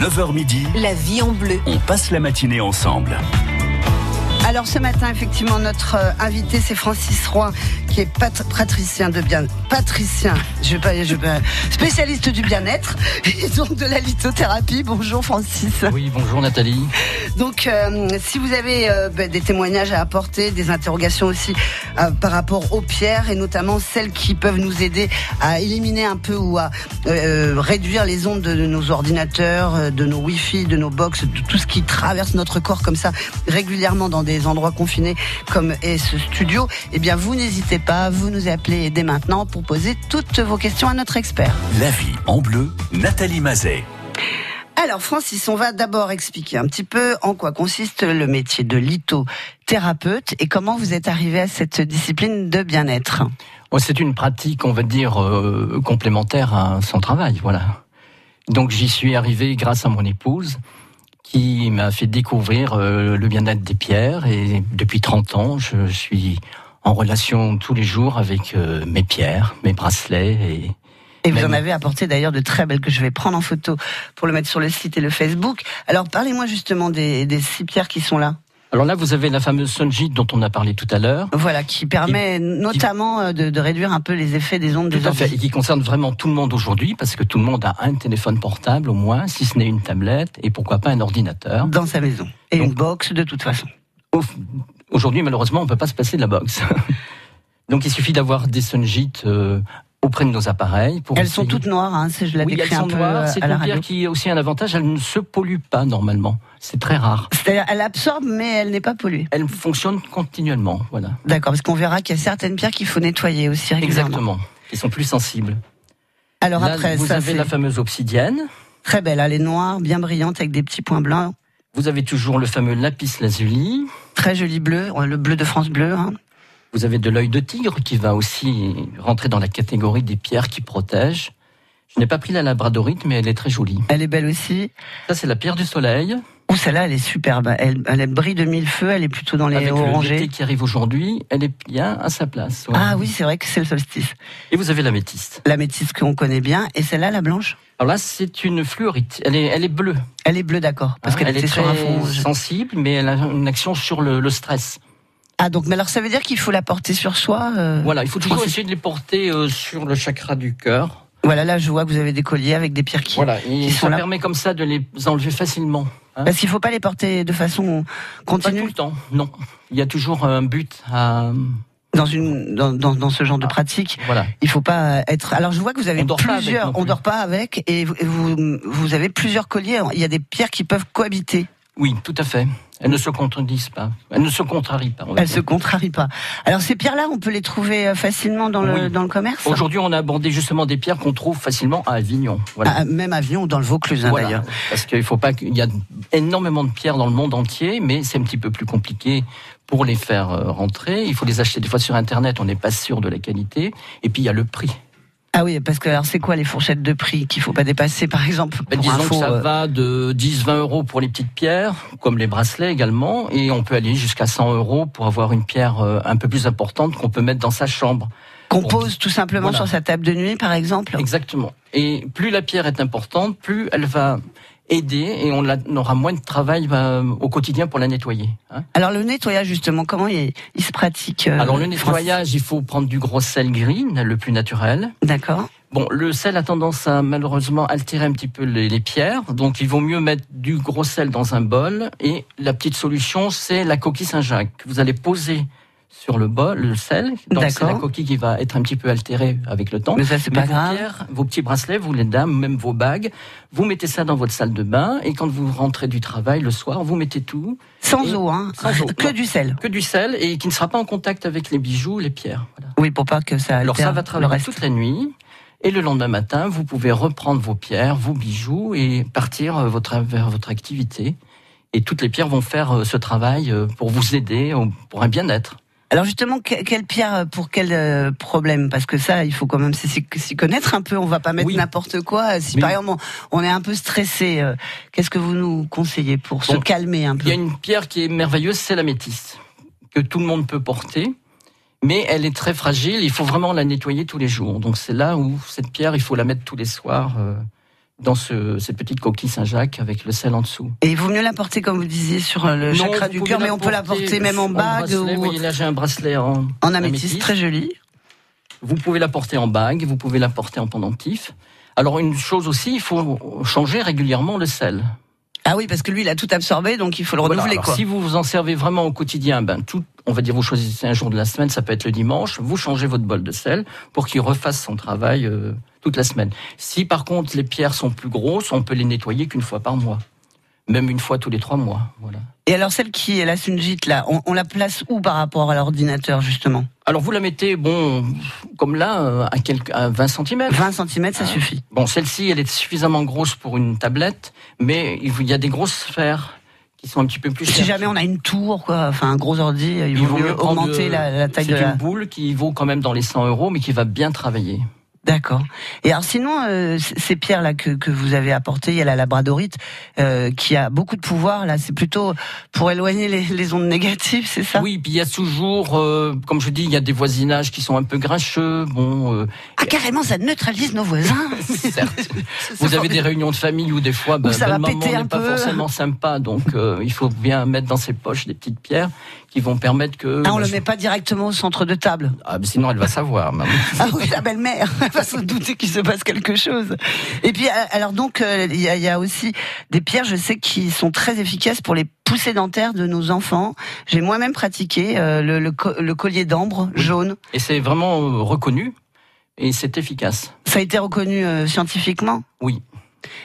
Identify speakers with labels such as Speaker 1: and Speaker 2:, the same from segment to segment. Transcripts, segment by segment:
Speaker 1: 9h midi,
Speaker 2: La vie en bleu.
Speaker 1: on passe la matinée ensemble.
Speaker 3: Alors ce matin, effectivement, notre euh, invité, c'est Francis Roy, qui est pat- patricien de bien, patricien, je vais pas, je vais pas- spécialiste du bien-être et donc de la lithothérapie. Bonjour Francis.
Speaker 4: Oui, bonjour Nathalie.
Speaker 3: Donc, euh, si vous avez euh, ben, des témoignages à apporter, des interrogations aussi euh, par rapport aux pierres et notamment celles qui peuvent nous aider à éliminer un peu ou à réduire les ondes de, nos ordinateurs, de nos Wi-Fi, de nos box, de tout ce qui traverse notre corps comme ça régulièrement dans des endroits confinés comme est ce studio, eh bien, vous n'hésitez pas, vous nous appelez dès maintenant pour poser toutes vos questions à notre expert.
Speaker 1: La vie en bleu, Nathalie Mazet.
Speaker 3: Alors Francis, on va d'abord expliquer un petit peu en quoi consiste le métier de lithothérapeute et comment vous êtes arrivé à cette discipline de bien-être.
Speaker 4: C'est une pratique, on va dire, euh, complémentaire à son travail, voilà. Donc j'y suis arrivé grâce à mon épouse qui m'a fait découvrir euh, le bien-être des pierres et depuis 30 ans, je suis en relation tous les jours avec euh, mes pierres, mes bracelets et
Speaker 3: Et vous en avez apporté d'ailleurs de très belles que je vais prendre en photo pour le mettre sur le site et le Facebook. Alors parlez-moi justement des, des six pierres qui sont là.
Speaker 4: Alors là vous avez la fameuse Sunjit dont on a parlé tout à l'heure.
Speaker 3: Voilà, qui permet notamment euh, de, de réduire un peu les effets des ondes
Speaker 4: Tout
Speaker 3: des
Speaker 4: à fait, et qui concerne vraiment tout le monde aujourd'hui, parce que tout le monde a un téléphone portable au moins, si ce n'est une tablette, et pourquoi pas un ordinateur.
Speaker 3: dans sa maison. Et
Speaker 4: Donc-
Speaker 3: une box de toute façon.
Speaker 4: Au- Aujourd'hui, malheureusement, on peut pas se passer de la box. Donc, il suffit d'avoir des Sunjit euh, auprès de nos appareils. Pour
Speaker 3: Elles sont toutes noires, hein, si je la
Speaker 4: Oui,
Speaker 3: décris
Speaker 4: elles
Speaker 3: un peu
Speaker 4: noires.
Speaker 3: euh,
Speaker 4: C'est une pierre qui a aussi un avantage, elle ne se pollue pas normalement. C'est très rare.
Speaker 3: C'est-à-dire, elle absorbe, mais elle n'est pas polluée.
Speaker 4: Elle fonctionne continuellement, voilà.
Speaker 3: D'accord, parce qu'on verra qu'il y a certaines pierres qu'il faut nettoyer aussi régulièrement.
Speaker 4: Exactement. Ils sont plus sensibles.
Speaker 3: Alors
Speaker 4: Là,
Speaker 3: après,
Speaker 4: vous
Speaker 3: ça
Speaker 4: avez la fameuse obsidienne.
Speaker 3: très belle, elle est noire, bien brillante avec des petits points blancs,
Speaker 4: Vous avez toujours le fameux lapis lazuli.
Speaker 3: très joli bleu, le bleu de France bleu. Hein.
Speaker 4: Vous avez de l'œil de tigre qui va aussi rentrer dans la catégorie des pierres qui protègent. Je n'ai pas pris la labradorite, mais elle est très jolie.
Speaker 3: Elle est belle aussi.
Speaker 4: Ça, c'est la pierre du soleil.
Speaker 3: Ou celle-là, elle est superbe. Elle, elle brille de mille feux, elle est plutôt dans les
Speaker 4: Avec le-
Speaker 3: orangés.
Speaker 4: l'été qui arrive aujourd'hui, elle est bien à sa place. ouais.
Speaker 3: Ah oui, c'est vrai que c'est le solstice.
Speaker 4: Et vous avez la métiste.
Speaker 3: La métisse qu'on connaît bien. Et celle-là, la blanche
Speaker 4: Alors là, c'est une fluorite. Elle est, elle est bleue.
Speaker 3: Elle est bleue, d'accord. Parce
Speaker 4: Hein,
Speaker 3: qu'elle
Speaker 4: est
Speaker 3: sur
Speaker 4: très
Speaker 3: un fond.
Speaker 4: sensible, mais elle a une action sur le, le stress.
Speaker 3: Ah, donc, mais alors ça veut dire qu'il faut la porter sur soi euh,
Speaker 4: Voilà, il faut toujours essayer de les porter euh, sur le chakra du cœur.
Speaker 3: Voilà, là, je vois que vous avez des colliers avec des pierres qui.
Speaker 4: Voilà, et
Speaker 3: qui sont
Speaker 4: ça
Speaker 3: là.
Speaker 4: permet comme ça de les enlever facilement. hein.
Speaker 3: Parce qu'il faut pas les porter de façon
Speaker 4: Pas
Speaker 3: continue
Speaker 4: tout le temps, non. Il y a toujours un but à...
Speaker 3: dans une dans, dans, dans ce genre de pratique.
Speaker 4: Voilà.
Speaker 3: Il faut pas être. Alors je vois que vous avez
Speaker 4: On dort pas avec
Speaker 3: plusieurs.
Speaker 4: non
Speaker 3: on dort pas avec et vous, et vous vous avez plusieurs colliers. Il y a des pierres qui peuvent cohabiter.
Speaker 4: Oui, tout à fait. Elles ne se contredisent pas. Elles ne se contrarient pas.
Speaker 3: Elles se contrarient pas. Alors ces pierres-là, on peut les trouver euh, facilement dans le dans le commerce?
Speaker 4: Aujourd'hui, on a abordé justement des pierres qu'on trouve facilement à Avignon. Voilà.
Speaker 3: Ah, même à Avion ou dans le Vaucluse hein,
Speaker 4: Voilà.
Speaker 3: d'ailleurs.
Speaker 4: Parce qu'il faut pas qu'il y a énormément de pierres dans le monde entier, mais c'est un petit peu plus compliqué pour les faire euh, rentrer. Il faut les acheter des fois sur Internet, on n'est pas sûr de la qualité. Et puis il y a le prix.
Speaker 3: Ah oui, parce que alors c'est quoi les fourchettes de prix qu'il faut pas dépasser par exemple
Speaker 4: Ben, disons
Speaker 3: info,
Speaker 4: que ça
Speaker 3: euh,
Speaker 4: va de 10-20 euros pour les petites pierres, comme les bracelets également, et on peut aller jusqu'à 100 euros pour avoir une pierre euh, un peu plus importante qu'on peut mettre dans sa chambre.
Speaker 3: qu'on pose tout simplement
Speaker 4: Voilà.
Speaker 3: sur sa table de nuit par exemple.
Speaker 4: Exactement. Et plus la pierre est importante, plus elle va aider et on, la- on aura moins de travail euh, au quotidien pour la nettoyer. hein.
Speaker 3: Alors le nettoyage justement, comment il, il se pratique euh,
Speaker 4: Alors le nettoyage, il faut prendre du gros sel green, le plus naturel.
Speaker 3: D'accord.
Speaker 4: Bon, le sel a tendance à malheureusement altérer un petit peu les, les pierres, donc il vaut mieux mettre du gros sel dans un bol. Et la petite solution, c'est la coquille Saint-Jacques que vous allez poser sur le bol, le sel. Donc c'est la coquille qui va être un petit peu altérée avec le temps.
Speaker 3: Mais ça c'est pas
Speaker 4: vos
Speaker 3: grave.
Speaker 4: pierres, vos petits bracelets, vous les dames, même vos bagues, vous mettez ça dans votre salle de bain et quand vous rentrez du travail le soir, vous mettez tout,
Speaker 3: Sans
Speaker 4: Et-
Speaker 3: eau, hein.
Speaker 4: sans eau,
Speaker 3: que
Speaker 4: non.
Speaker 3: du sel.
Speaker 4: que du sel et qui ne sera pas en contact avec les bijoux, les pierres. Voilà.
Speaker 3: Oui, pour pas que ça
Speaker 4: Alors ça va
Speaker 3: le
Speaker 4: travailler
Speaker 3: reste.
Speaker 4: toute la nuit. Et le lendemain matin, vous pouvez reprendre vos pierres, vos bijoux et partir euh, votre, vers votre activité. Et toutes les pierres vont faire euh, ce travail euh, pour vous aider, pour un bien-être.
Speaker 3: Alors justement, que- quelle pierre euh, pour quel euh, problème? Parce que ça, il faut quand même s'y connaître un peu. On va pas mettre
Speaker 4: Oui.
Speaker 3: n'importe quoi. Si
Speaker 4: Oui.
Speaker 3: par exemple on est un peu stressé, euh, qu'est-ce que vous nous conseillez pour se calmer un
Speaker 4: Il y
Speaker 3: peu
Speaker 4: a une pierre qui est merveilleuse, c'est la métisse, que tout le monde peut porter. Mais elle est très fragile, il faut vraiment la nettoyer tous les jours. Donc c'est là où cette pierre, il faut la mettre tous les soirs euh, dans ce, cette petite coquille Saint-Jacques avec le sel en dessous.
Speaker 3: Et il vaut mieux l'apporter, comme vous disiez, sur euh, le chakra du cœur, mais on peut
Speaker 4: l'apporter
Speaker 3: même en bague
Speaker 4: bracelet. Vous
Speaker 3: ou
Speaker 4: voyez, là, j'ai un bracelet en,
Speaker 3: en améthyste, très joli.
Speaker 4: Vous pouvez l'apporter en bague, vous pouvez l'apporter en pendentif. Alors une chose aussi, il faut changer régulièrement le sel.
Speaker 3: Ah oui, parce que lui, il a tout absorbé, donc il faut le
Speaker 4: Voilà,
Speaker 3: renouveler,
Speaker 4: alors,
Speaker 3: quoi.
Speaker 4: Si vous vous en servez vraiment au quotidien, ben tout, on va dire vous choisissez un jour de la semaine, ça peut être le dimanche, vous changez votre bol de sel pour qu'il refasse son travail euh, toute la semaine. Si par contre les pierres sont plus grosses, on peut les nettoyer qu'une fois par mois, même une fois tous les trois mois. Voilà.
Speaker 3: Et alors, celle qui est la Sunjit, là, on, on la place où par rapport à l'ordinateur, justement?
Speaker 4: Alors vous la mettez, bon, comme là, euh, à, quelques, à 20 cm.
Speaker 3: 20 cm, ça
Speaker 4: Ah.
Speaker 3: suffit.
Speaker 4: Bon, celle-ci, elle est suffisamment grosse pour une tablette, mais il y a des grosses sphères qui sont un petit peu plus
Speaker 3: Si
Speaker 4: chères.
Speaker 3: jamais on a une tour, quoi, enfin un gros ordi, il
Speaker 4: Il
Speaker 3: vaut mieux augmenter
Speaker 4: euh,
Speaker 3: la, la taille
Speaker 4: C'est
Speaker 3: de la.
Speaker 4: une boule qui vaut quand même dans les 100 euros, mais qui va bien travailler.
Speaker 3: D'accord. Et alors sinon, euh, ces pierres là que, que vous avez apportées, il y a la labradorite euh, qui a beaucoup de pouvoir. Là, c'est plutôt pour éloigner les, les ondes négatives, c'est ça?
Speaker 4: Oui, puis il y a toujours, euh, comme je dis, il y a des voisinages qui sont un peu grincheux. Bon,
Speaker 3: Ah carrément, ça neutralise nos voisins.
Speaker 4: certes, vous avez des réunions de famille où des fois, ben,
Speaker 3: ça
Speaker 4: ben,
Speaker 3: va
Speaker 4: moment
Speaker 3: péter un
Speaker 4: pas
Speaker 3: peu.
Speaker 4: forcément sympa, donc il faut bien mettre dans ses poches des petites pierres qui vont permettre que.
Speaker 3: Ah, on
Speaker 4: ben,
Speaker 3: le
Speaker 4: je-
Speaker 3: met pas directement au centre de table.
Speaker 4: Ah, mais sinon, elle va savoir. maman.
Speaker 3: Ah oui, la belle-mère va se douter qu'il se passe quelque chose. Et puis, euh, alors donc, euh, il y, a, il y a aussi des pierres, je sais, qui sont très efficaces pour les poussées dentaires de nos enfants. J'ai moi-même pratiqué euh, le, le co- le collier d'ambre
Speaker 4: Oui.
Speaker 3: jaune.
Speaker 4: Et c'est vraiment reconnu et c'est efficace.
Speaker 3: Ça a été reconnu euh, scientifiquement?
Speaker 4: Oui.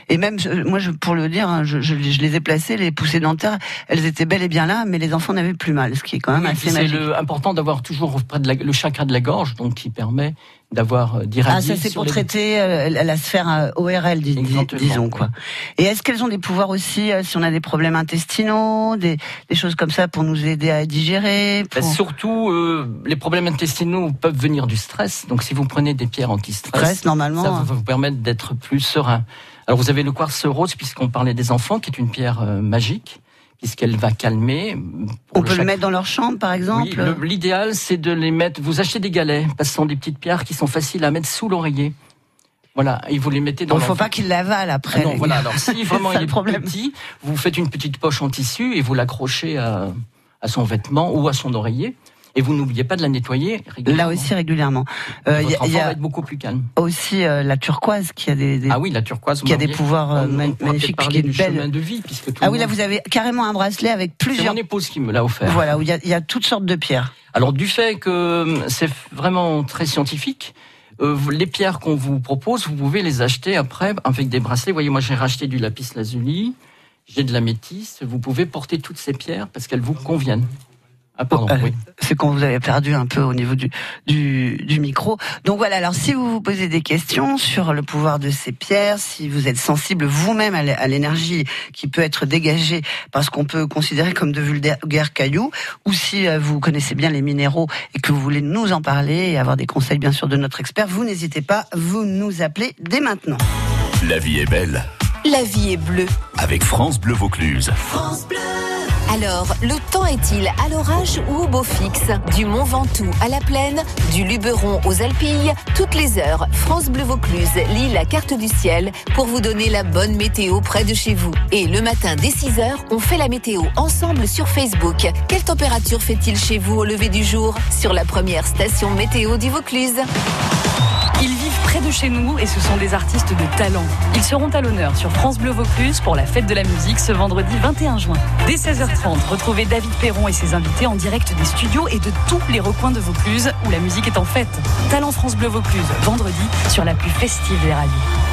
Speaker 3: Et même, moi, je, pour le dire, hein, je, je- je les ai placées, les poussées dentaires, elles étaient bel et bien là, mais les enfants n'avaient plus mal, ce qui est quand même
Speaker 4: Oui,
Speaker 3: assez
Speaker 4: c'est
Speaker 3: magique.
Speaker 4: le- important d'avoir toujours près de la- le chakra de la gorge, donc qui permet d'avoir euh,
Speaker 3: Ah,
Speaker 4: d'irradier.
Speaker 3: ça c'est pour
Speaker 4: les-
Speaker 3: traiter euh, la sphère euh, ORL, dis- disons quoi. Et est-ce qu'elles ont des pouvoirs aussi euh, si on a des problèmes intestinaux, des, des choses comme ça pour nous aider à digérer
Speaker 4: Ben,
Speaker 3: pour...
Speaker 4: surtout, euh, les problèmes intestinaux peuvent venir du stress. Donc, si vous prenez des pierres anti-stress,
Speaker 3: Stress, normalement.
Speaker 4: ça va vous permettre d'être plus serein. Alors, vous avez le quartz rose, puisqu'on parlait des enfants, qui est une pierre euh, magique, puisqu'elle va calmer.
Speaker 3: on peut le mettre dans leur chambre, par exemple.
Speaker 4: Oui, l'idéal, c'est de les mettre. Vous achetez des galets, parce que ce sont des petites pierres qui sont faciles à mettre sous l'oreiller. Voilà, et vous les mettez dans
Speaker 3: Donc, faut
Speaker 4: l'enfant.
Speaker 3: pas qu'ils l'avalent après.
Speaker 4: Ah non, voilà. Alors si vraiment
Speaker 3: C'est ça
Speaker 4: il est
Speaker 3: problème.
Speaker 4: petit, vous faites une petite poche en tissu et vous l'accrochez à, à son vêtement ou à son oreiller. Et vous n'oubliez pas de la nettoyer régulièrement.
Speaker 3: Là aussi régulièrement. Euh, Il
Speaker 4: Votre
Speaker 3: y a,
Speaker 4: enfant
Speaker 3: il y a
Speaker 4: va être beaucoup plus calme.
Speaker 3: aussi euh, la turquoise qui a des, des-
Speaker 4: Ah oui, la turquoise.
Speaker 3: qui a des pouvoirs euh, magnifiques, qui est
Speaker 4: du
Speaker 3: belle.
Speaker 4: chemin de vie, puisque tout
Speaker 3: Ah oui, là vous avez carrément un bracelet avec
Speaker 4: C'est
Speaker 3: plusieurs.
Speaker 4: mon épouse qui me l'a offert.
Speaker 3: Voilà, où il y a, il y a toutes sortes de pierres.
Speaker 4: Alors du fait que c'est vraiment très scientifique, euh, les pierres qu'on vous propose, vous pouvez les acheter après avec des bracelets. Vous voyez, moi j'ai racheté du lapis lazuli, j'ai de la métisse. Vous pouvez porter toutes ces pierres parce qu'elles vous conviennent. Ah pardon,
Speaker 3: Euh,
Speaker 4: oui.
Speaker 3: C'est quand vous avez perdu un peu au niveau du, du, du micro. Donc voilà, alors si vous vous posez des questions sur le pouvoir de ces pierres, si vous êtes sensible vous-même à l'é- à l'énergie qui peut être dégagée parce qu'on peut considérer comme de vulgaires cailloux, ou si euh, vous connaissez bien les minéraux et que vous voulez nous en parler et avoir des conseils bien sûr de notre expert, vous n'hésitez pas, vous nous appelez dès maintenant.
Speaker 1: La vie est belle
Speaker 2: La vie est bleue.
Speaker 1: avec France Bleu Vaucluse.
Speaker 2: Alors, le temps est-il à l'orage ou au beau fixe? Du Mont Ventoux à la plaine, du Luberon aux Alpilles, toutes les heures, France Bleu Vaucluse lit la carte du ciel pour vous donner la bonne météo près de chez vous. Et le matin dès 6 heures, on fait la météo ensemble sur Facebook. Quelle température fait-il chez vous au lever du jour? Sur la première station météo du Vaucluse.
Speaker 5: Près de chez nous et ce sont des artistes de talent. Ils seront à l'honneur sur France Bleu Vaucluse pour la fête de la musique ce vendredi 21 juin. Dès 16h30, retrouvez David Perron et ses invités en direct des studios et de tous les recoins de Vaucluse où la musique est en fête. Talent France Bleu Vaucluse, vendredi sur la plus festive des radios.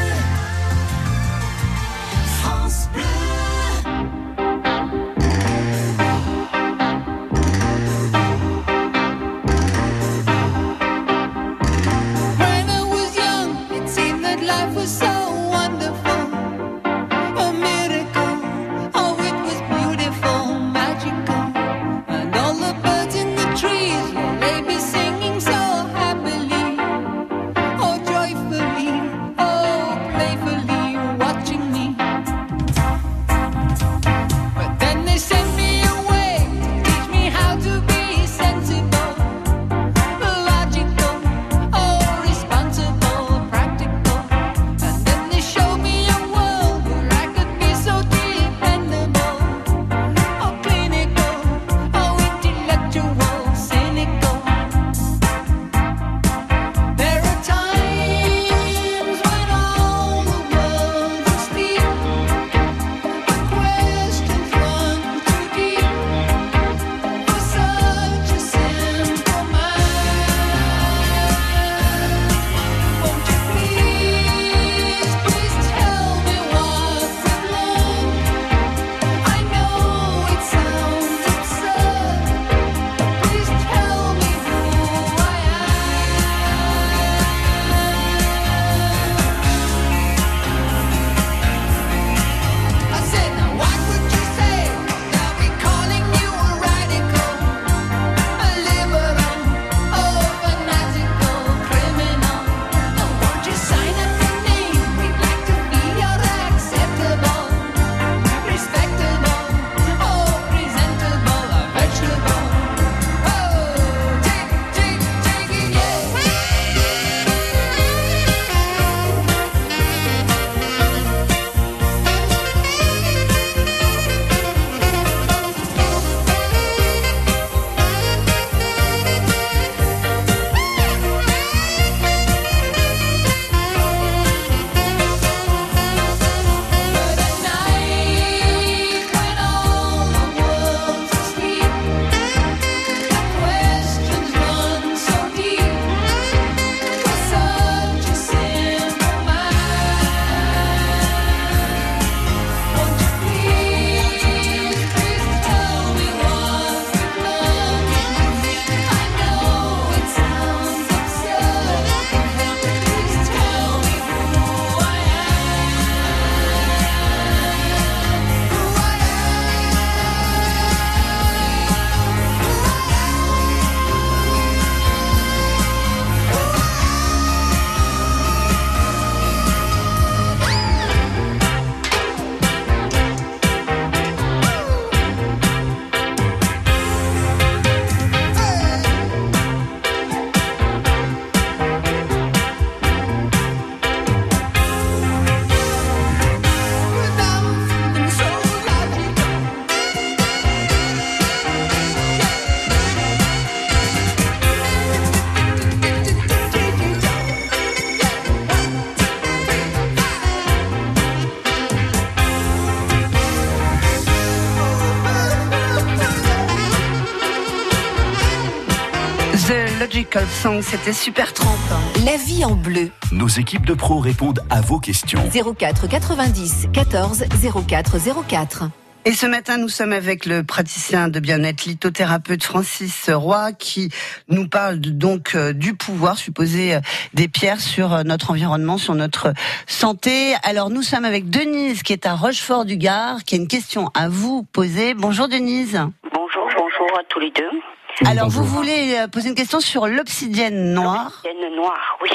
Speaker 3: Miracle Song, c'était super trempe.
Speaker 2: La vie en bleu.
Speaker 1: Nos équipes de pros répondent à vos questions.
Speaker 2: 04 90 14 04 04.
Speaker 3: Et ce matin, nous sommes avec le praticien de bien-être lithothérapeute Francis Roy qui nous parle donc euh, du pouvoir supposé euh, des pierres sur euh, notre environnement, sur notre santé. Alors nous sommes avec Denise qui est à Rochefort-du-Gard, qui a une question à vous poser. Bonjour Denise.
Speaker 6: Bonjour, bonjour à tous les deux.
Speaker 3: Alors vous voulez euh, poser une question sur l'obsidienne noire.
Speaker 6: L'obsidienne noire, oui.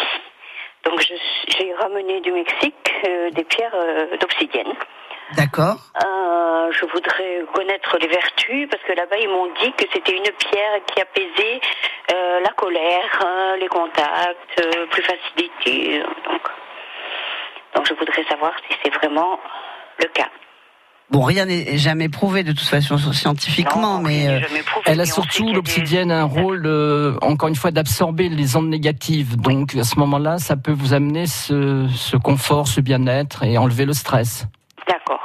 Speaker 6: Donc je- j'ai ramené du Mexique euh, des pierres euh, d'obsidienne.
Speaker 3: D'accord.
Speaker 6: Euh, je voudrais connaître les vertus parce que là-bas ils m'ont dit que c'était une pierre qui apaisait euh, la colère, euh, les contacts, euh, plus facilité. donc, donc je voudrais savoir si c'est vraiment le cas.
Speaker 3: Bon, rien n'est jamais prouvé de toute façon scientifiquement,
Speaker 6: Non,
Speaker 3: mais euh,
Speaker 6: prouvé,
Speaker 4: Elle a
Speaker 6: mais
Speaker 4: surtout
Speaker 6: a
Speaker 4: l'obsidienne un rôle, euh, encore une fois, d'absorber les ondes négatives. Donc à ce moment-là, ça peut vous amener ce, ce confort, ce bien-être et enlever le stress.
Speaker 6: D'accord.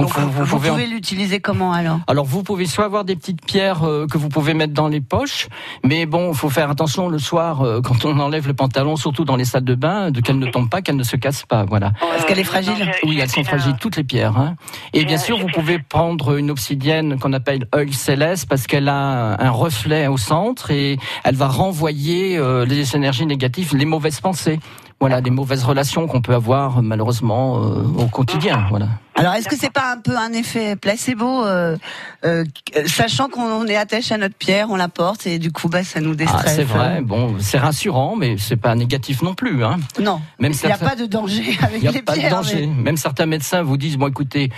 Speaker 4: Donc vous, vous
Speaker 3: vous
Speaker 4: pouvez.
Speaker 3: l'utiliser comment alors?
Speaker 4: Alors vous pouvez soit avoir des petites pierres euh, que vous pouvez mettre dans les poches, mais bon, il faut faire attention le soir euh, quand on enlève le pantalon, surtout dans les salles de bain, de qu'elles ne tombent pas, qu'elles ne se cassent pas. Voilà.
Speaker 3: Parce qu'elle est fragile
Speaker 4: Oui, elles sont fragiles,
Speaker 6: euh,
Speaker 4: toutes les pierres. Hein. Et bien sûr, vous pouvez prendre une obsidienne qu'on appelle œil céleste parce qu'elle a un reflet au centre et elle va renvoyer euh, les énergies négatives, les mauvaises pensées. Voilà, les mauvaises relations qu'on peut avoir malheureusement euh, au quotidien. Voilà.
Speaker 3: Alors, est-ce que c'est pas un peu un effet placebo, euh, euh, sachant qu'on est attaché à notre pierre, on la porte et du coup, bah, ça nous
Speaker 4: Ah,
Speaker 3: déstresse.
Speaker 4: c'est vrai. Bon, c'est rassurant, mais c'est pas négatif non plus. Hein.
Speaker 3: Non,
Speaker 4: Même
Speaker 3: il n'y a pas de danger avec
Speaker 4: Il n'y a
Speaker 3: les
Speaker 4: pas de danger.
Speaker 3: mais-
Speaker 4: Même certains médecins vous disent, bon écoutez,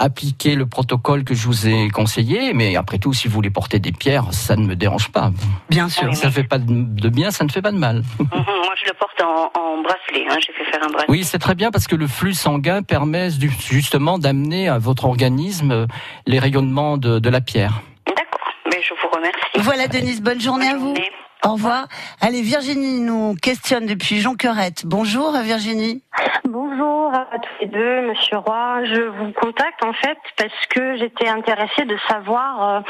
Speaker 4: appliquez le protocole que je vous ai conseillé, mais après tout, si vous voulez porter des pierres, ça ne me dérange pas.
Speaker 3: Bien sûr.
Speaker 4: Ça fait pas de bien, ça ne fait pas de mal.
Speaker 6: Mhm, Moi, je le porte en, en bracelet. Hein. J'ai fait faire un bracelet.
Speaker 4: Oui, c'est très bien parce que le flux sanguin permet justement d'amener à votre organisme euh, les rayonnements de, de la pierre.
Speaker 6: D'accord. Mais je vous remercie.
Speaker 3: Voilà, Denise, bonne journée à vous.
Speaker 6: journée.
Speaker 3: Au revoir. Allez, Virginie nous questionne depuis Jonquerette. Bonjour, Virginie.
Speaker 7: Bonjour à tous les deux, Monsieur Roy. Je vous contacte en fait parce que j'étais intéressée de savoir euh,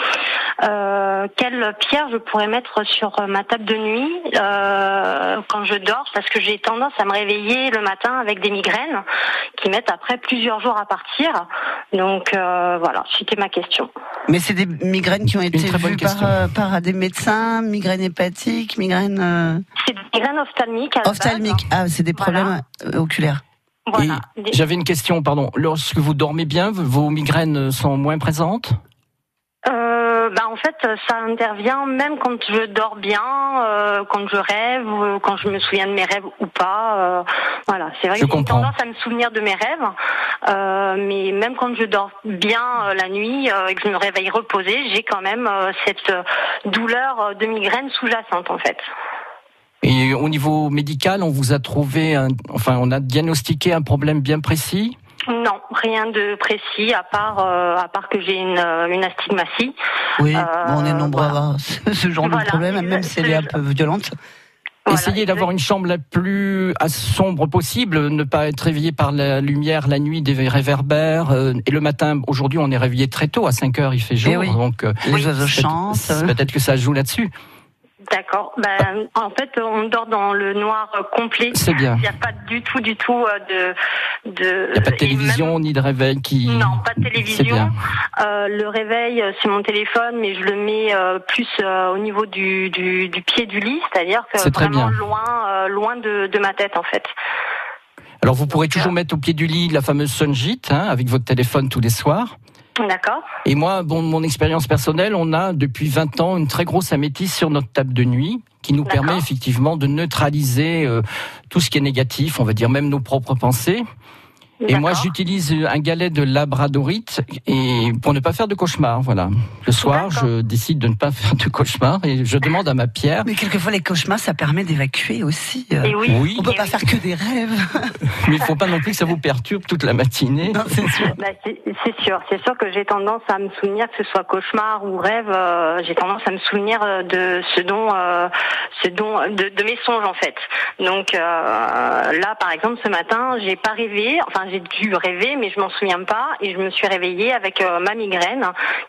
Speaker 7: euh, quelle pierre je pourrais mettre sur ma table de nuit euh, quand je dors, parce que j'ai tendance à me réveiller le matin avec des migraines qui mettent après plusieurs jours à partir. Donc euh, voilà, c'était ma question.
Speaker 3: Mais c'est des migraines qui ont été
Speaker 4: très bonne
Speaker 3: vues par, euh, par des médecins, migraines hépatiques, migraines euh,
Speaker 7: C'est des migraines ophtalmiques.
Speaker 3: ophtalmiques. Ah, c'est des problèmes euh, oculaires.
Speaker 7: Voilà.
Speaker 4: J'avais une question, pardon. Lorsque vous dormez bien, vos migraines sont moins présentes?
Speaker 7: Euh, bah en fait, ça intervient même quand je dors bien, euh, quand je rêve, quand je me souviens de mes rêves ou pas. euh, voilà, c'est vrai
Speaker 4: Je
Speaker 7: que j'ai tendance à me souvenir de mes rêves, euh, mais même quand je dors bien la nuit et que je me réveille reposée, j'ai quand même cette douleur de migraine sous-jacente en fait.
Speaker 4: Et au niveau médical, on vous a trouvé, un, enfin, on a diagnostiqué un problème bien précis?
Speaker 7: Non, rien de précis à part euh, à part que j'ai une, euh, une astigmatie.
Speaker 3: Oui,
Speaker 7: Euh,
Speaker 3: bon, on est nombreux
Speaker 7: voilà.
Speaker 3: à avoir ce ce genre
Speaker 7: Voilà,
Speaker 3: de problème, même si elle est un peu violente.
Speaker 7: Voilà,
Speaker 4: Essayez d'avoir une chambre la plus sombre possible, ne pas être réveillé par la lumière la nuit des réverbères. euh, et le matin, aujourd'hui, on est réveillé très tôt, à 5 heures, il fait jour.
Speaker 3: Eh oui.
Speaker 4: Donc, euh,
Speaker 3: Les oiseaux
Speaker 4: c'est-
Speaker 3: chantent.
Speaker 4: c'est- Peut-être que ça joue là-dessus.
Speaker 7: D'accord. Ben, en fait, on dort dans le noir complet.
Speaker 4: C'est bien.
Speaker 7: Il n'y a pas du tout, du tout euh, de. de
Speaker 4: Il n'y a pas de télévision ni de réveil qui.
Speaker 7: non, pas de télévision.
Speaker 4: bien.
Speaker 7: Euh, le réveil, euh, c'est mon téléphone, mais je le mets euh, plus euh, au niveau du, du, du pied du lit, c'est-à-dire que
Speaker 4: C'est très
Speaker 7: vraiment
Speaker 4: bien.
Speaker 7: loin, loin de, de ma tête, en fait.
Speaker 4: Alors, vous pourrez toujours mettre au pied du lit la fameuse Sunjit, hein, avec votre téléphone tous les soirs.
Speaker 7: D'accord.
Speaker 4: Et moi, bon, mon expérience personnelle, on a depuis 20 ans une très grosse améthyste sur notre table de nuit qui nous permet effectivement de neutraliser euh, tout ce qui est négatif, on va dire même nos propres pensées. Et moi, j'utilise un galet de labradorite et pour ne pas faire de cauchemar, voilà. Le soir, je décide de ne pas faire de cauchemar et je demande à ma pierre.
Speaker 3: Mais quelquefois, les cauchemars, ça permet d'évacuer aussi.
Speaker 7: Et oui.
Speaker 4: Oui,
Speaker 3: On peut
Speaker 7: Et
Speaker 3: pas
Speaker 7: oui.
Speaker 3: faire que des rêves.
Speaker 4: mais il faut pas non plus que ça vous perturbe toute la matinée.
Speaker 3: Non, c'est sûr.
Speaker 7: Bah, c'est c'est sûr, c'est sûr que j'ai tendance à me souvenir, que ce soit cauchemar ou rêve, euh, j'ai tendance à me souvenir euh, de ce dont, euh, ce dont, de, de mes songes en fait. Donc euh, là, par exemple, ce matin, j'ai pas rêvé, enfin j'ai dû rêver, mais je m'en souviens pas. Et je me suis réveillée avec euh, ma migraine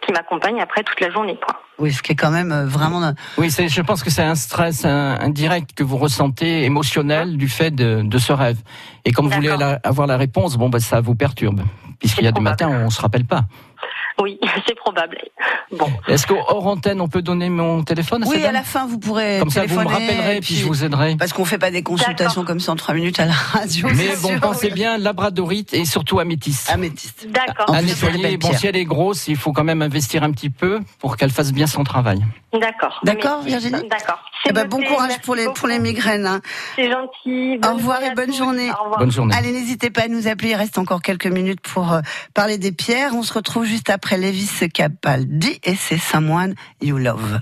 Speaker 7: qui m'accompagne après toute la journée. Quoi.
Speaker 3: Oui, ce qui est quand même euh, vraiment.
Speaker 4: Oui, je pense que c'est un stress indirect que vous ressentez émotionnel du fait de, de ce rêve. Et comme vous voulez avoir la réponse, bon, bah, ça vous perturbe, puisqu'il y a des matins où on se rappelle pas.
Speaker 7: Oui, c'est probable. Bon.
Speaker 4: Est-ce qu'hors antenne, on peut donner mon téléphone
Speaker 3: Oui, à la fin, vous pourrez.
Speaker 4: Comme ça, vous me rappellerez, puis, je vous aiderai.
Speaker 3: Parce qu'on fait pas des consultations comme ça en trois minutes à la radio.
Speaker 4: Mais bon, pensez bien labradorite et surtout améthyste.
Speaker 3: Améthyste.
Speaker 7: D'accord.
Speaker 4: À nettoyer. Bon, si elle est grosse, il faut quand même investir un petit peu pour qu'elle fasse bien son travail.
Speaker 7: D'accord.
Speaker 3: D'accord, Virginie?
Speaker 7: D'accord.
Speaker 3: Eh ben, bon courage pour les pour les migraines. Hein.
Speaker 7: C'est gentil.
Speaker 3: Au revoir et bonne journée.
Speaker 7: Au revoir.
Speaker 4: Bonne journée.
Speaker 3: Allez, n'hésitez pas à nous appeler. Il reste encore quelques minutes pour euh, parler des pierres. On se retrouve juste après Lévis Capaldi et c'est Someone You Love.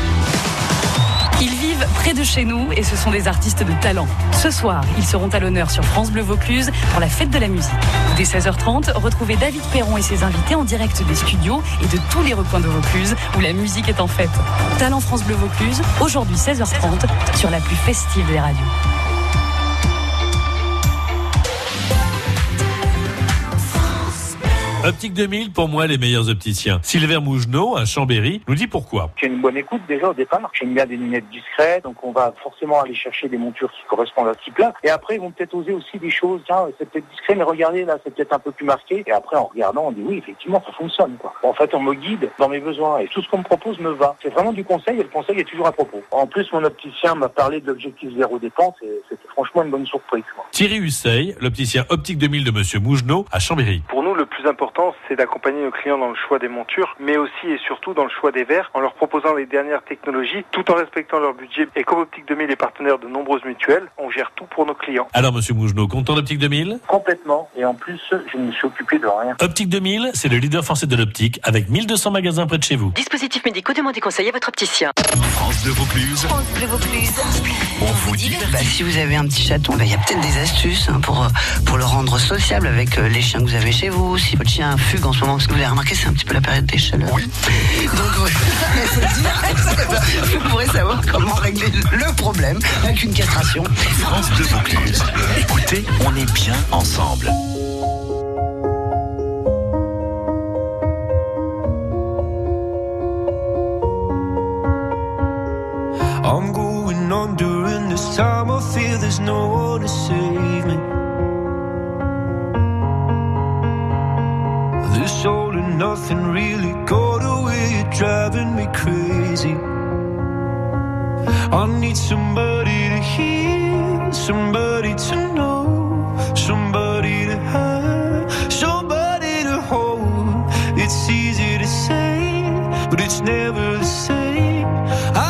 Speaker 5: Ils vivent près de chez nous et ce sont des artistes de talent. Ce soir, ils seront à l'honneur sur France Bleu Vaucluse pour la fête de la musique. Dès 16h30, retrouvez David Perron et ses invités en direct des studios et de tous les recoins de Vaucluse où la musique est en fête. Talent France Bleu Vaucluse, aujourd'hui 16h30 sur la plus festive des radios.
Speaker 8: Optique 2000, pour moi, les meilleurs opticiens. Sylvain Mougenot, à Chambéry, nous dit pourquoi.
Speaker 9: J'ai une bonne écoute déjà au départ. J'aime bien des lunettes discrètes, donc on va forcément aller chercher des montures qui correspondent à ce type-là. Et après, ils vont peut-être oser aussi des choses. Tiens, c'est peut-être discret, mais regardez, là, c'est peut-être un peu plus marqué. Et après, en regardant, on dit oui, effectivement, ça fonctionne. Quoi. En fait, on me guide dans mes besoins et tout ce qu'on me propose me va. C'est vraiment du conseil et le conseil est toujours à propos. En plus, mon opticien m'a parlé de l'objectif zéro dépense et c'était franchement une bonne surprise.
Speaker 8: Thierry Husseil, l'opticien Optique 2000 de Monsieur Mougenot, à Chambéry.
Speaker 10: Pour nous, le plus important, c'est d'accompagner nos clients dans le choix des montures, mais aussi et surtout dans le choix des verres, en leur proposant les dernières technologies, tout en respectant leur budget. Et comme Optique 2000 est partenaire de nombreuses mutuelles, on gère tout pour nos clients.
Speaker 8: Alors, Monsieur Mougenot, content d'Optique 2000
Speaker 9: Complètement. Et en plus, je ne me suis occupé de rien.
Speaker 8: Optique 2000, c'est le leader français de l'optique, avec 1200 magasins près de chez vous.
Speaker 11: Dispositifs médicaux, demandez conseil à votre opticien.
Speaker 1: France Bleu Vaucluse.
Speaker 2: France Bleu Vaucluse.
Speaker 1: On vous dit
Speaker 3: Bah, si vous avez un petit chaton, bah, il y a peut-être des astuces hein, pour, euh, pour le rendre sociable avec euh, les chiens que vous avez chez vous. Si votre chien fugue en ce moment, parce que vous avez remarqué, c'est un petit peu la période des chaleurs.
Speaker 1: Oui.
Speaker 3: Donc, vous pourrez savoir comment régler le problème avec une castration.
Speaker 1: France Bleu Vaucluse. Écoutez, on est bien ensemble.
Speaker 12: I'm going on during this time. I feel there's no one to save me. Nothing really got away. Driving me crazy. I need somebody to hear, somebody to know, somebody to have, somebody to hold. It's easy to say, but it's never the same.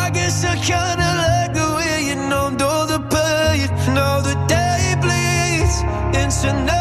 Speaker 12: I guess I kinda like the way you numbed all the pain. Now the day bleeds into nightfall,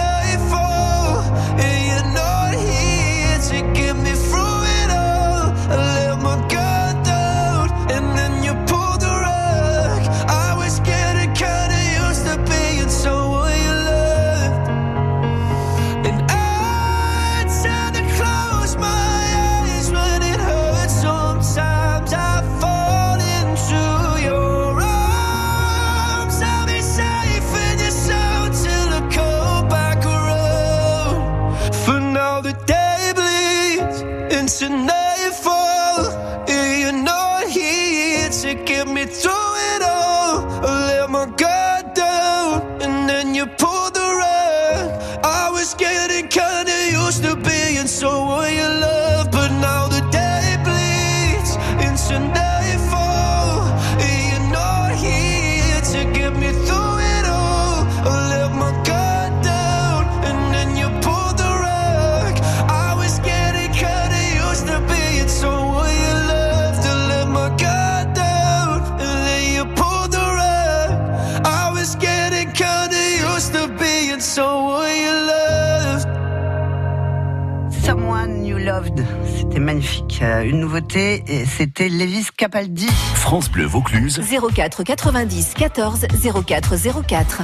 Speaker 3: Euh, c'était Lévis Capaldi.
Speaker 1: France Bleu Vaucluse.
Speaker 2: 04 90 14 04 04.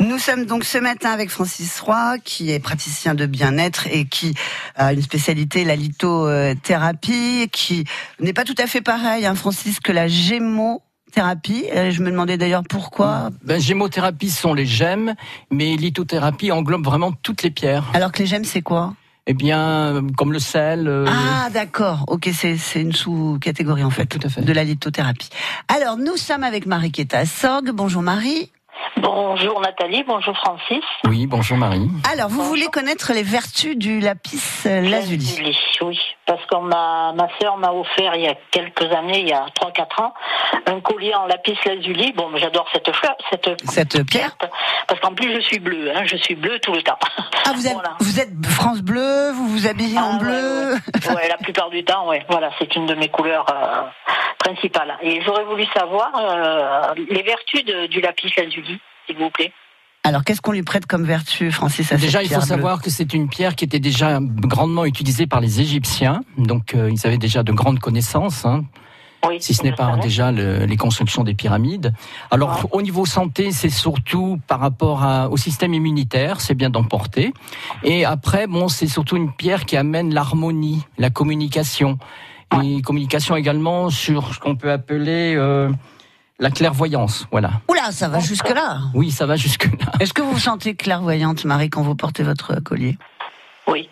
Speaker 3: Nous sommes donc ce matin avec Francis Roy, qui est praticien de bien-être et qui a une spécialité, la lithothérapie, qui n'est pas tout à fait pareil, hein, Francis, que la gémothérapie. Euh, Je me demandais d'ailleurs pourquoi.
Speaker 4: Ben, gémothérapie sont les gemmes, mais lithothérapie englobe vraiment toutes les pierres.
Speaker 3: Alors que les gemmes, c'est quoi?
Speaker 4: Eh bien, comme le sel. euh,
Speaker 3: Ah, d'accord. Ok, c'est c'est une sous-catégorie en fait,
Speaker 4: Tout à fait.
Speaker 3: de la lithothérapie. Alors, nous sommes avec Marie qui est à Sorgue. Bonjour Marie.
Speaker 13: Bonjour Nathalie, bonjour Francis.
Speaker 4: Oui, bonjour Marie.
Speaker 3: Alors, vous voulez connaître les vertus du lapis euh, lazuli
Speaker 13: Lazuli, Oui, parce que ma, ma sœur m'a offert il y a quelques années, il y a 3-4 ans, un collier en lapis lazuli. Bon, j'adore cette fleur, cette,
Speaker 3: Cette pierre
Speaker 13: parce qu'en plus je suis bleue, hein, je suis bleue tout le temps.
Speaker 3: Ah, vous êtes,
Speaker 13: Voilà.
Speaker 3: vous êtes France Bleu, vous vous habillez en
Speaker 13: Ah, ouais,
Speaker 3: bleu.
Speaker 13: ouais, Ouais, la plupart du temps, ouais. Voilà, c'est une de mes couleurs euh, principales. Et j'aurais voulu savoir euh, les vertus de- du lapis lazuli, s'il vous plaît.
Speaker 3: Alors, qu'est-ce qu'on lui prête comme vertu, Francis à
Speaker 4: Déjà,
Speaker 3: cette
Speaker 4: il faut
Speaker 3: bleue
Speaker 4: savoir que c'est une pierre qui était déjà grandement utilisée par les Égyptiens, donc euh, ils avaient déjà de grandes connaissances. hein.
Speaker 13: Oui,
Speaker 4: si ce n'est pas
Speaker 13: savais.
Speaker 4: déjà le- les constructions des pyramides. Alors au niveau santé, c'est surtout par rapport à- au système immunitaire, c'est bien d'en porter. Et après, bon, c'est surtout une pierre qui amène l'harmonie, la communication, et communication également sur ce qu'on peut appeler euh, la clairvoyance. Voilà.
Speaker 3: Oula, ça va jusque-là.
Speaker 4: Oui, ça va jusque là.
Speaker 3: Est-ce que vous vous sentez clairvoyante, Marie, quand vous portez votre collier?
Speaker 13: Oui.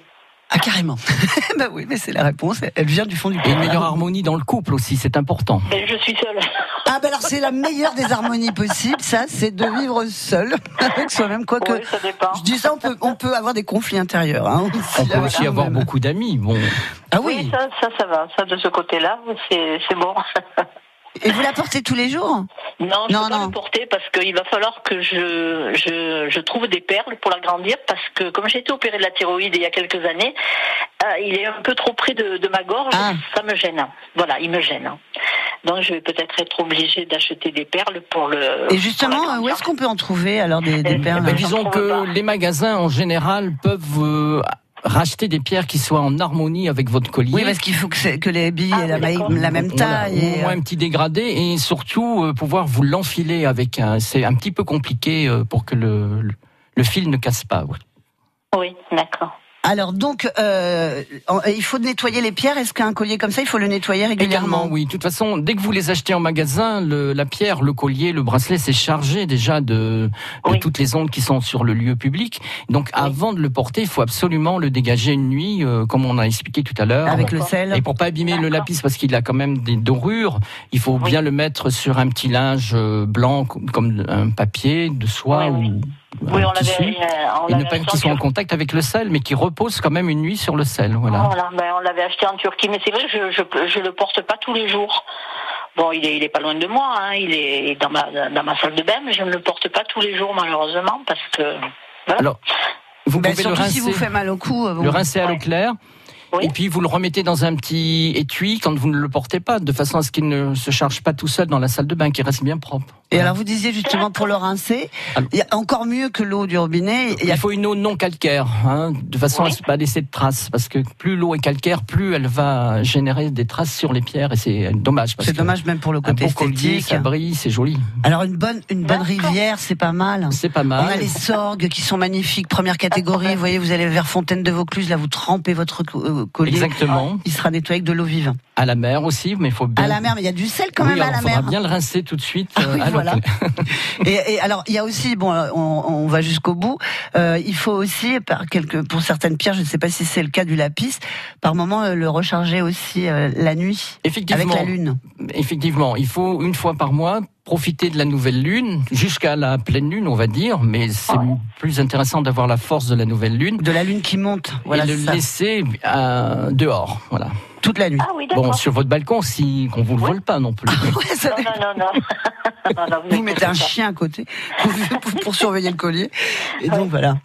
Speaker 3: Ah, carrément. bah oui, mais c'est la réponse. Elle vient du fond du
Speaker 4: Et
Speaker 3: cœur.
Speaker 4: une meilleure harmonie dans le couple aussi, c'est important.
Speaker 13: Mais je suis seule.
Speaker 3: Ah, bah alors c'est la meilleure des harmonies possibles, ça, c'est de vivre seul avec soi-même. Quoique,
Speaker 13: Oui, ça dépend.
Speaker 3: je dis ça, on peut, on peut avoir des conflits intérieurs. Hein,
Speaker 4: On peut aussi avoir beaucoup d'amis. Bon,
Speaker 3: Ah
Speaker 13: Oui,
Speaker 3: oui.
Speaker 13: ça, ça, ça va. Ça, de ce côté-là, c'est c'est bon.
Speaker 3: Et vous la portez tous les jours?
Speaker 13: Non, je
Speaker 3: Non,
Speaker 13: peux pas le porter parce qu'il va falloir que je, je, je trouve des perles pour l'agrandir parce que comme j'ai été opérée de la thyroïde il y a quelques années, euh, il est un peu trop près de, de ma gorge,
Speaker 3: Ah.
Speaker 13: ça me gêne. Voilà, il me gêne. Donc je vais peut-être être obligée d'acheter des perles pour le.
Speaker 3: Et justement, où est-ce qu'on peut en trouver alors des, des
Speaker 13: Eh
Speaker 3: perles
Speaker 4: Ben, disons que
Speaker 13: pas.
Speaker 4: les magasins en général peuvent euh, racheter des pierres qui soient en harmonie avec votre collier.
Speaker 3: Oui, parce qu'il faut que, les billes
Speaker 13: Ah,
Speaker 3: aient la,
Speaker 13: oui,
Speaker 3: maille-
Speaker 13: d'accord.
Speaker 3: la même
Speaker 4: Voilà,
Speaker 3: taille.
Speaker 4: au
Speaker 3: et,
Speaker 4: moins
Speaker 3: euh,
Speaker 4: un petit dégradé et surtout euh, pouvoir vous l'enfiler avec un. C'est un petit peu compliqué euh, pour que le, le, le fil ne casse pas. ouais.
Speaker 13: Oui, d'accord.
Speaker 3: Alors donc, euh, il faut nettoyer les pierres. Est-ce qu'un collier comme ça, il faut le nettoyer régulièrement
Speaker 4: Également, oui. De toute façon, dès que vous les achetez en magasin, le, la pierre, le collier, le bracelet, c'est chargé déjà de, de
Speaker 13: Oui.
Speaker 4: toutes les ondes qui sont sur le lieu public. Donc, avant de le porter, il faut absolument le dégager une nuit, euh, comme on a expliqué tout à l'heure.
Speaker 3: Avec le sel.
Speaker 4: Et pour pas abîmer le lapis, parce qu'il a quand même des dorures, il faut
Speaker 13: Oui.
Speaker 4: bien le mettre sur un petit linge euh, blanc, com- comme un papier de soie
Speaker 13: Oui, oui.
Speaker 4: ou
Speaker 13: Oui,
Speaker 4: un
Speaker 13: on
Speaker 4: tissu.
Speaker 13: l'avait. euh, on
Speaker 4: Et ne
Speaker 13: l'avait
Speaker 4: pas qu'il soit en contact avec le sel, mais qui repose quand même une nuit sur le sel. Voilà.
Speaker 13: Voilà, ben, on l'avais acheté en Turquie, mais c'est vrai que je, je je le porte pas tous les jours. Bon, il est il est pas loin de moi, hein, il est dans ma dans ma salle de bain, mais je ne le porte pas tous les jours malheureusement parce que voilà.
Speaker 4: Alors, vous
Speaker 3: Ben,
Speaker 4: pouvez le
Speaker 3: surtout
Speaker 4: rincer.
Speaker 3: si vous fait mal au cou. euh,
Speaker 4: le rincer à l'eau claire.
Speaker 13: Oui.
Speaker 4: Et puis vous le remettez dans un petit étui quand vous ne le portez pas, de façon à ce qu'il ne se charge pas tout seul dans la salle de bain, qu'il reste bien propre.
Speaker 3: Et alors vous disiez justement pour le rincer,
Speaker 4: Alors-
Speaker 3: il y a encore mieux que l'eau du robinet. Il y a
Speaker 4: Il faut une eau non calcaire, hein, de façon
Speaker 13: Oui.
Speaker 4: à ne pas laisser de traces, parce que plus l'eau est calcaire, plus elle va générer des traces sur les pierres, et c'est dommage.
Speaker 3: c'est dommage même pour le
Speaker 4: Un
Speaker 3: côté
Speaker 4: collier,
Speaker 3: esthétique.
Speaker 4: ça brille, c'est joli.
Speaker 3: Alors une bonne une bonne rivière, c'est pas mal.
Speaker 4: C'est pas
Speaker 3: On
Speaker 4: mal.
Speaker 3: a les sorgues qui sont magnifiques, première catégorie. Vous voyez, vous allez vers Fontaine de Vaucluse, là vous trempez votre euh, co- collier,
Speaker 4: Exactement.
Speaker 3: il sera nettoyé avec de l'eau vive.
Speaker 4: À la mer aussi, mais il faut bien.
Speaker 3: À la mer, mais il y a du sel quand
Speaker 4: Oui,
Speaker 3: même à la
Speaker 4: faudra
Speaker 3: mer.
Speaker 4: bien le rincer tout de suite.
Speaker 3: Ah
Speaker 4: euh,
Speaker 3: oui,
Speaker 4: à l'eau
Speaker 3: voilà. Et, et alors, il y a aussi, bon, euh, on, on va jusqu'au bout. euh, il faut aussi, par quelques, pour certaines pierres, je ne sais pas si c'est le cas du lapis, par moment euh, le recharger aussi euh, la nuit
Speaker 4: Effectivement.
Speaker 3: avec la lune.
Speaker 4: Effectivement, il faut une fois par mois profiter de la nouvelle lune jusqu'à la pleine lune, on va dire, mais c'est plus intéressant d'avoir la force de la nouvelle lune.
Speaker 3: De la lune qui monte, voilà,
Speaker 4: et le
Speaker 3: ça.
Speaker 4: laisser euh, dehors, voilà.
Speaker 3: Toute la nuit.
Speaker 13: Ah oui, d'accord.
Speaker 4: Bon, sur votre balcon, si qu'on vous le vole pas non plus.
Speaker 13: Non, non, non, non. Non, non,
Speaker 3: Vous mettez un chien à côté pour, pour- pour surveiller le collier. Et donc voilà.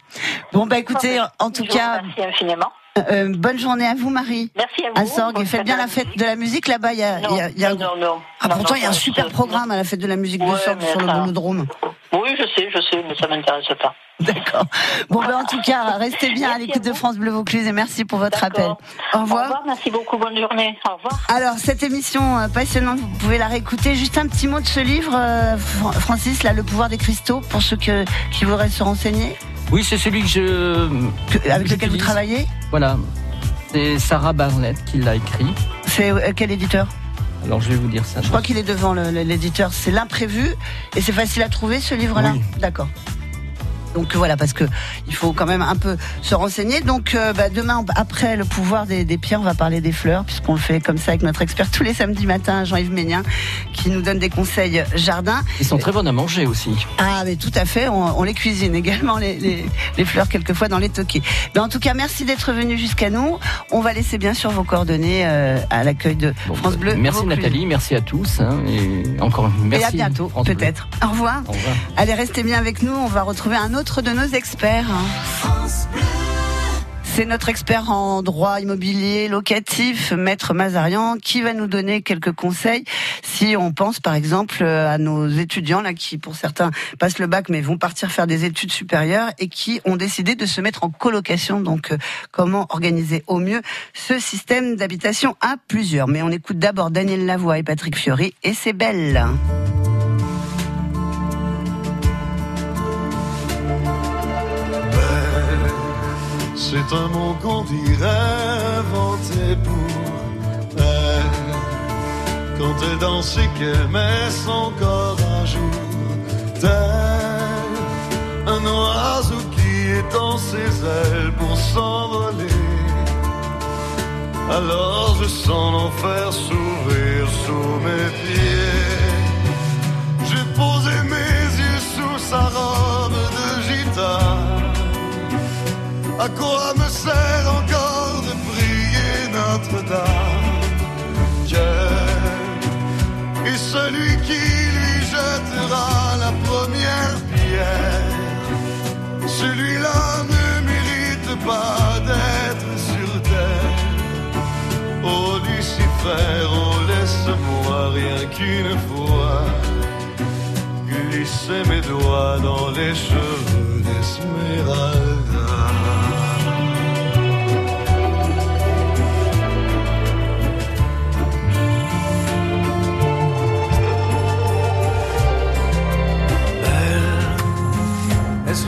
Speaker 3: Bon bah écoutez, en tout
Speaker 13: Je vous
Speaker 3: cas,
Speaker 13: remercie infiniment.
Speaker 3: Euh, bonne journée à vous Marie.
Speaker 13: Merci à vous.
Speaker 3: À Sorgue et faites bien la fête de la musique là-bas. Il y a, il y a- il y a un-
Speaker 13: Non, non, non.
Speaker 3: Ah, pourtant il y a un super programme à la fête de la musique de Sorgue sur le Bolodrome.
Speaker 13: Oui, je sais, je sais, mais ça m'intéresse pas.
Speaker 3: D'accord. Bon ben en tout cas, restez bien à l'écoute de France Bleu Vaucluse et merci pour votre appel.
Speaker 13: D'accord.
Speaker 3: Au revoir.
Speaker 13: Au revoir, merci beaucoup, bonne journée. Au revoir.
Speaker 3: Alors, cette émission euh, passionnante, vous pouvez la réécouter. Juste un petit mot de ce livre, euh, Fran- Francis, là, Le pouvoir des cristaux, pour ceux que- qui voudraient se renseigner,
Speaker 4: Oui, c'est celui que je.
Speaker 3: que- avec lequel vous travaillez.
Speaker 4: Voilà. C'est Sarah Barnett qui l'a écrit.
Speaker 3: C'est euh, quel éditeur
Speaker 4: Alors je vais vous dire ça.
Speaker 3: Je crois qu'il est devant l'éditeur. C'est l'imprévu et c'est facile à trouver ce livre-là.
Speaker 4: Oui.
Speaker 3: D'accord. Donc voilà, parce que il faut quand même un peu se renseigner. Donc euh, bah, demain, après le pouvoir des, des pierres, on va parler des fleurs, puisqu'on le fait comme ça avec notre expert tous les samedis matins, Jean-Yves Ménien, qui nous donne des conseils jardin.
Speaker 4: Ils sont très bons à manger aussi.
Speaker 3: Ah, mais tout à fait. On, on les cuisine également, les, les, les fleurs, quelquefois dans les toquets. Mais en tout cas, merci d'être venu jusqu'à nous. On va laisser bien sûr vos coordonnées euh, à l'accueil de France Bleu.
Speaker 4: Merci
Speaker 3: Vaucluse.
Speaker 4: Nathalie, merci à tous. hein, et encore merci.
Speaker 3: Et à bientôt, peut-être. Au revoir.
Speaker 4: Au revoir.
Speaker 3: Allez, restez bien avec nous. On va retrouver un autre de nos experts. hein. C'est notre expert en droit immobilier locatif, Maître Mazarian, qui va nous donner quelques conseils si on pense par exemple à nos étudiants là qui pour certains passent le bac mais vont partir faire des études supérieures et qui ont décidé de se mettre en colocation. Donc euh, comment organiser au mieux ce système d'habitation à plusieurs? Mais on écoute d'abord Daniel Lavoie et Patrick Fiori et c'est. Belle,
Speaker 14: c'est un mot qu'on dirait inventé pour elle. Quand elle danse et qu'elle met son corps à jour, tel un oiseau qui étend ses ailes pour s'envoler. Alors je sens l'enfer s'ouvrir sous mes pieds. À quoi me sert encore de prier Notre-Dame? Dieu est celui qui lui jettera la première pierre. Celui-là ne mérite pas d'être sur terre. Oh Lucifer, oh laisse-moi rien qu'une fois glisser mes doigts dans les cheveux d'Esmeralda.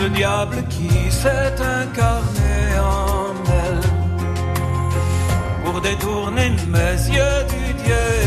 Speaker 12: Le diable qui s'est incarné en elle. Pour détourner mes yeux du Dieu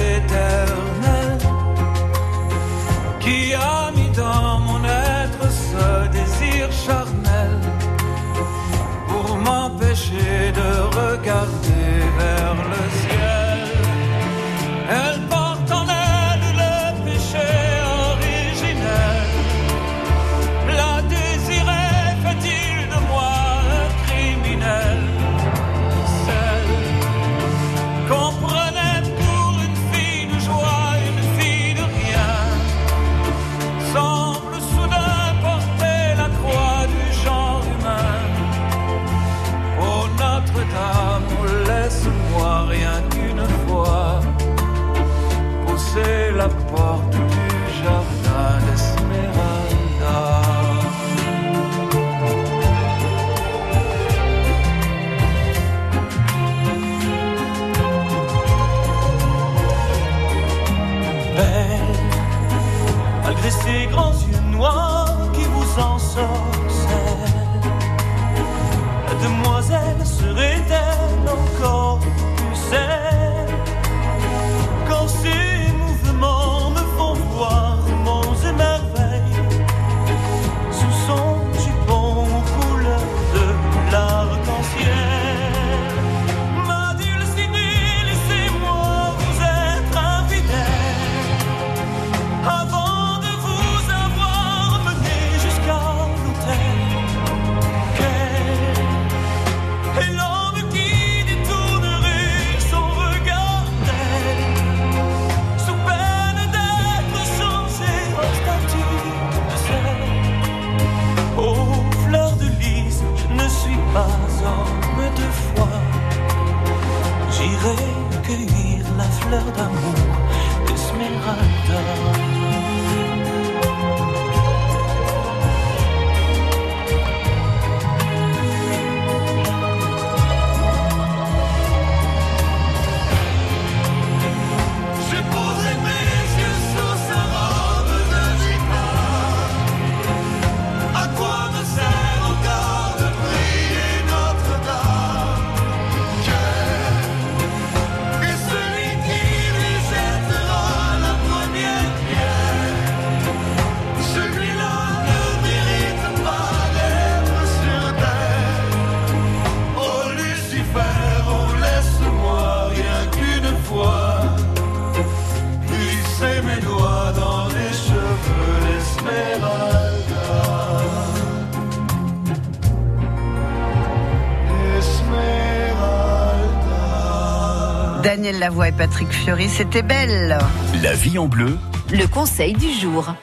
Speaker 3: Lavoie et Patrick Fiori, c'était belle.
Speaker 1: La vie en bleu,
Speaker 2: Le conseil du jour.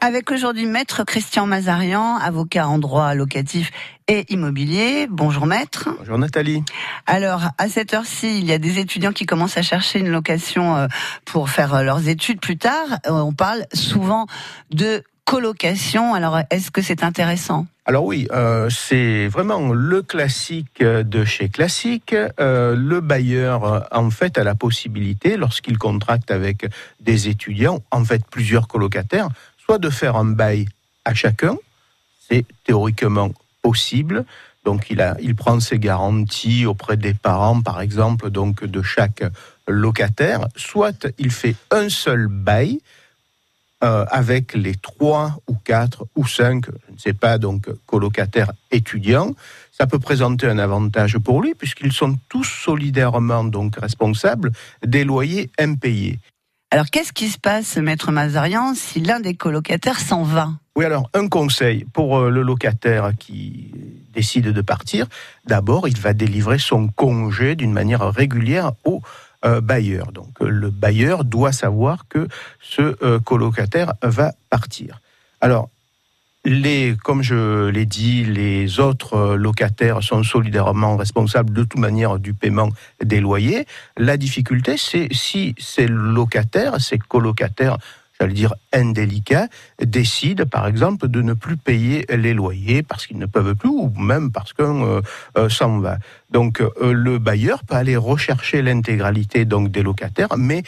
Speaker 3: Avec aujourd'hui Maître Christian Mazarian, avocat en droit locatif et immobilier. Bonjour Maître.
Speaker 15: Bonjour Nathalie.
Speaker 3: Alors, à cette heure-ci, il y a des étudiants qui commencent à chercher une location euh, pour faire euh, leurs études plus tard. Euh, On parle souvent de colocation. Alors, est-ce que c'est intéressant?
Speaker 15: Alors oui, euh, c'est vraiment le classique de chez classique. Euh, le bailleur, euh, en fait, a la possibilité, lorsqu'il contracte avec des étudiants, en fait plusieurs colocataires, soit de faire un bail à chacun, c'est théoriquement possible. Donc il, a, il prend ses garanties auprès des parents, par exemple, donc de chaque locataire, soit il fait un seul bail euh, avec les trois ou quatre ou cinq, je ne sais pas, donc colocataires étudiants. Ça peut présenter un avantage pour lui puisqu'ils sont tous solidairement donc responsables des loyers impayés.
Speaker 3: Alors, qu'est-ce qui se passe, Maître Mazarian, si l'un des colocataires s'en va?
Speaker 15: Oui, alors un conseil pour euh, le locataire qui décide de partir, d'abord il va délivrer son congé d'une manière régulière au euh, bailleur. Donc euh, le bailleur doit savoir que ce euh, colocataire va partir. Alors, les, comme je l'ai dit, les autres locataires sont solidairement responsables de toute manière du paiement des loyers. La difficulté, c'est si ces locataires, ces colocataires, j'allais dire indélicats, décident par exemple de ne plus payer les loyers parce qu'ils ne peuvent plus ou même parce qu'un euh, euh, s'en va. Donc euh, le bailleur peut aller rechercher l'intégralité donc des locataires, mais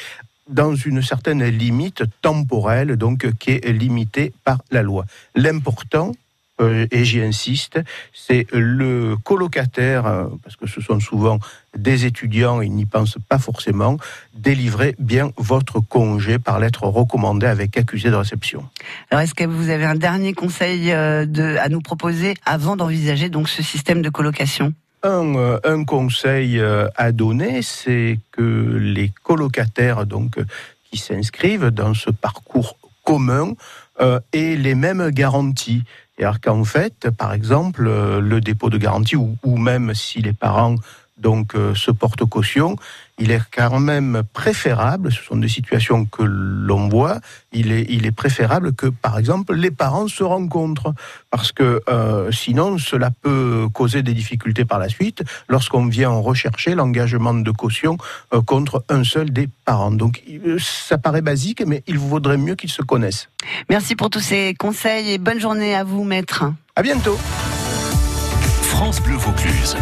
Speaker 15: dans une certaine limite temporelle, donc qui est limitée par la loi. L'important, et j'y insiste, c'est le colocataire, euh, parce que ce sont souvent des étudiants, ils n'y pensent pas forcément, délivrer bien votre congé par lettre recommandée avec accusé de réception.
Speaker 3: Alors, est-ce que vous avez un dernier conseil euh, de, à nous proposer avant d'envisager donc ce système de colocation?
Speaker 15: Un, euh, un conseil euh, à donner, c'est que les colocataires donc euh, qui s'inscrivent dans ce parcours commun euh, aient les mêmes garanties. C'est-à-dire qu'en fait, par exemple, euh, le dépôt de garantie, ou même si les parents donc euh, se portent caution, il est quand même préférable, ce sont des situations que l'on voit, il est, il est préférable que, par exemple, les parents se rencontrent, parce que euh, sinon, cela peut causer des difficultés par la suite lorsqu'on vient rechercher l'engagement de caution euh, contre un seul des parents. Donc, il- ça paraît basique, mais il vaudrait mieux qu'ils se connaissent.
Speaker 3: Merci pour tous ces conseils et bonne journée à vous, Maître.
Speaker 15: À bientôt.
Speaker 1: France Bleu Vaucluse.